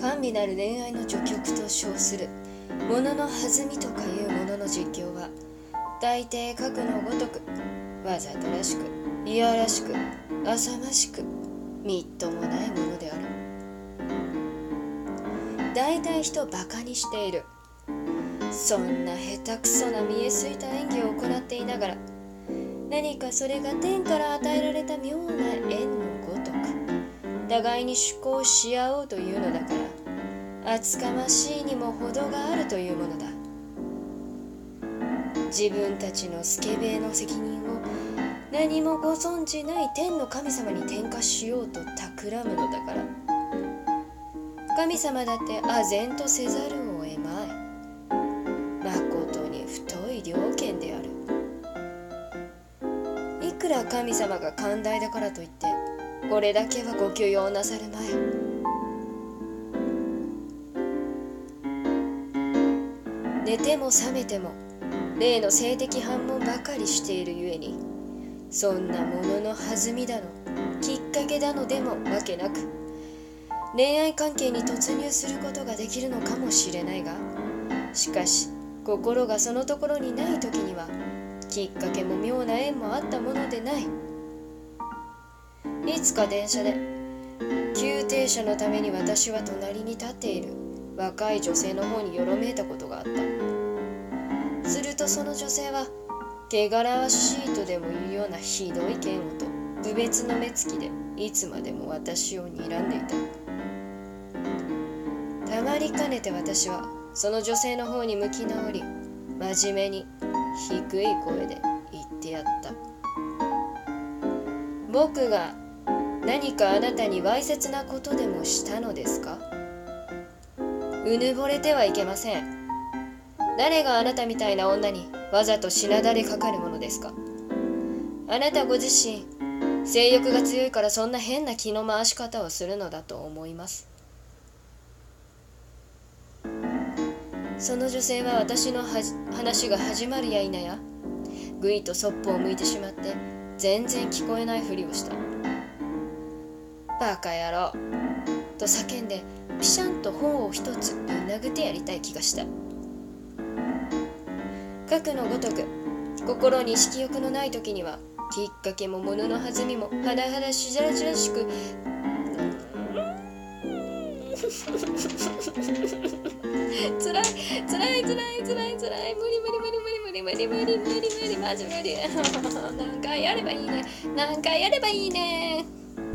甘美なる恋愛の序曲と称する。ものの弾みとかいうものの実況は大抵核のごとくわざとらしくいやらしく浅ましくみっともないものである。大体人バカにしている。そんな下手くそな見えすいた演技を行っていながら何かそれが天から与えられた妙な縁のごとく互いに趣向し合おうというのだから厚かましいにも程があるというものだ。自分たちのスケベの責任を何もご存じない天の神様に転嫁しようと企むのだから。神様だって唖然とせざるを得まい。まことに太い了見である。いくら神様が寛大だからといってこれだけはご許容なさるまい。寝ても覚めても例の性的反問ばかりしているゆえにそんなものの弾みだのきっかけだのでもわけなく恋愛関係に突入することができるのかもしれないがしかし心がそのところにない時にはきっかけも妙な縁もあったものでない。いつか電車で。急停車のために私は隣に立っている。若い女性の方によろめいたことがあった。するとその女性は汚らわしいとでもいうようなひどい嫌悪と無別の目つきでいつまでも私を睨んでいた。たまりかねて私はその女性の方に向き直り真面目に低い声で言ってやった。僕が何かあなたにわいせつなことでもしたのですか？うぬぼれてはいけません。誰があなたみたいな女にわざと品だれかかるものですか？あなたご自身性欲が強いからそんな変な気の回し方をするのだと思います。その女性は私の話が始まるや否やぐいとそっぽを向いてしまって全然聞こえないふりをした。バカ野郎。と叫んでピシャンと本を一つぶん殴ってやりたい気がした。かくのごとく心に色欲のない時にはきっかけも物の弾みもはだはだしじゃらじらしく つらいつらいつらいつらいつらい。無理無理無理無理無理無理無理無理無理マジ無理。何回やればいいね。何回やればいいね。